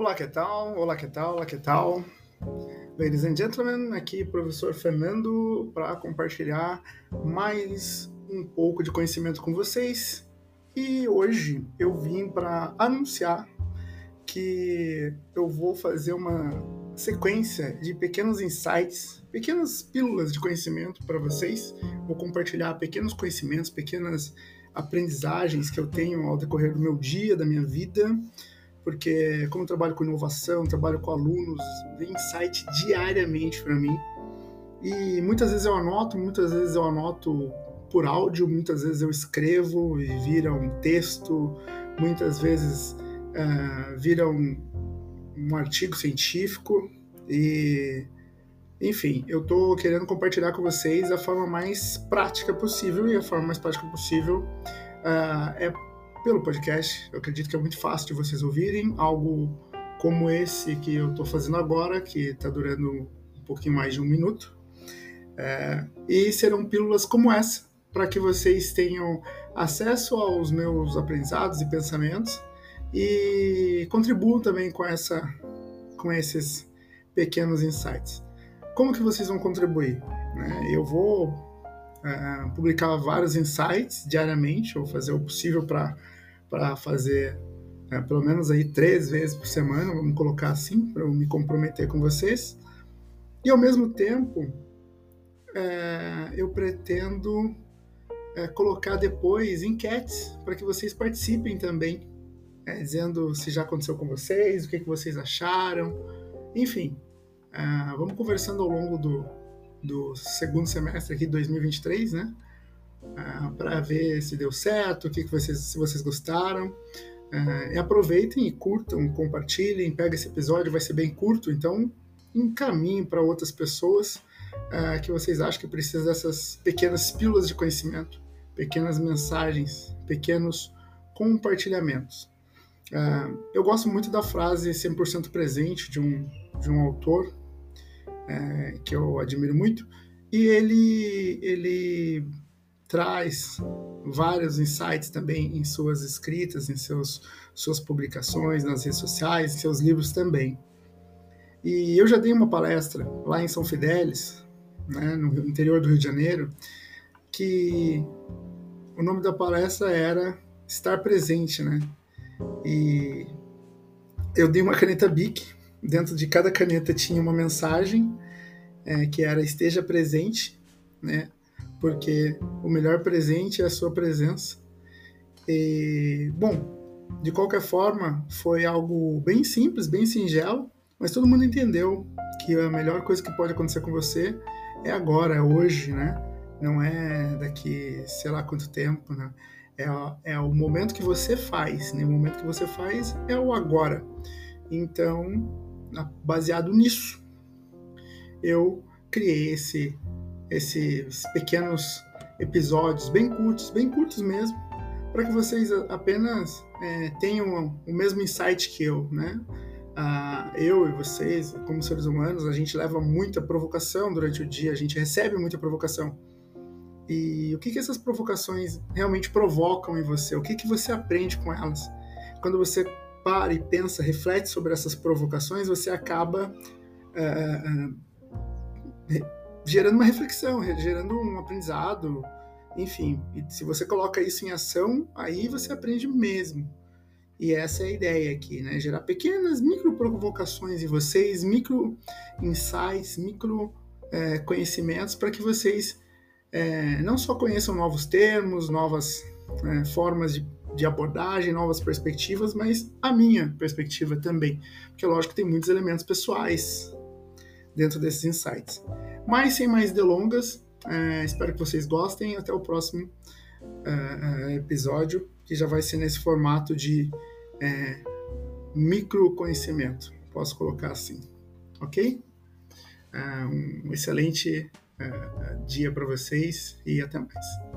Olá, que tal? Olá, que tal? Olá, que tal? Ladies and gentlemen, aqui professor Fernando para compartilhar mais um pouco de conhecimento com vocês. E hoje eu vim para anunciar que eu vou fazer uma sequência de pequenos insights, pequenas pílulas de conhecimento para vocês. Vou compartilhar pequenos conhecimentos, pequenas aprendizagens que eu tenho ao decorrer do meu dia, da minha vida, porque como eu trabalho com inovação, trabalho com alunos, vem insight diariamente para mim. E muitas vezes eu anoto, muitas vezes eu anoto por áudio, muitas vezes eu escrevo e vira um texto, muitas vezes uh, vira um, um artigo científico. E enfim, eu estou querendo compartilhar com vocês a forma mais prática possível. E a forma mais prática possível uh, é pelo podcast. Eu acredito que é muito fácil de vocês ouvirem algo como esse que eu estou fazendo agora, que está durando um pouquinho mais de um minuto. É, e serão pílulas como essa, para que vocês tenham acesso aos meus aprendizados e pensamentos e contribuam também com, essa, com esses pequenos insights. Como que vocês vão contribuir? Né? Eu vou é, publicar vários insights diariamente, vou fazer o possível para fazer é, pelo menos aí três vezes por semana, vamos colocar assim, para eu me comprometer com vocês. E ao mesmo tempo, é, eu pretendo é, colocar depois enquetes para que vocês participem também, dizendo se já aconteceu com vocês, o que, que vocês acharam, enfim, Uh, vamos conversando ao longo do, do segundo semestre aqui de 2023, né? Ah, para ver se deu certo, o que, que vocês, se vocês gostaram. Uh, e aproveitem e curtam, compartilhem, pega esse episódio, vai ser bem curto, então encaminhem para outras pessoas uh, que vocês acham que precisam dessas pequenas pílulas de conhecimento, pequenas mensagens, pequenos compartilhamentos. eu gosto muito da frase 100% presente de um, de um autor é, que eu admiro muito, e ele, ele traz vários insights também em suas escritas, em seus, suas publicações nas redes sociais, em seus livros também. E eu já dei uma palestra lá em São Fidélis, né, no interior do Rio de Janeiro, que o nome da palestra era Estar Presente, né? E eu dei uma caneta Bic dentro de cada caneta tinha uma mensagem é, que era esteja presente, né? Porque o melhor presente é a sua presença. E, bom, de qualquer forma, foi algo bem simples, bem singelo, mas todo mundo entendeu que a melhor coisa que pode acontecer com você é agora, é hoje, né? Não é daqui sei lá quanto tempo, né? É, é o momento que você faz, né? O momento que você faz é o agora. Então, baseado nisso, eu criei esse, esses pequenos episódios bem curtos, bem curtos mesmo, para que vocês apenas é, tenham o mesmo insight que eu, né? Ah, eu e vocês, como seres humanos, a gente leva muita provocação durante o dia, a gente recebe muita provocação. E o que, que essas provocações realmente provocam em você? O que, que você aprende com elas? Quando você para e pensa, reflete sobre essas provocações, você acaba uh, uh, gerando uma reflexão, gerando um aprendizado, enfim. E se você coloca isso em ação, aí você aprende mesmo. E essa é a ideia aqui, né? Gerar pequenas micro provocações em vocês, micro insights, micro é, conhecimentos para que vocês é, não só conheçam novos termos, novas é, formas de de abordagem, novas perspectivas, mas a minha perspectiva também, porque lógico tem muitos elementos pessoais dentro desses insights. Mas sem mais delongas, é, espero que vocês gostem. Até o próximo é, é episódio, que já vai ser nesse formato de é, microconhecimento, posso colocar assim, ok? É, um excelente é, dia para vocês e até mais.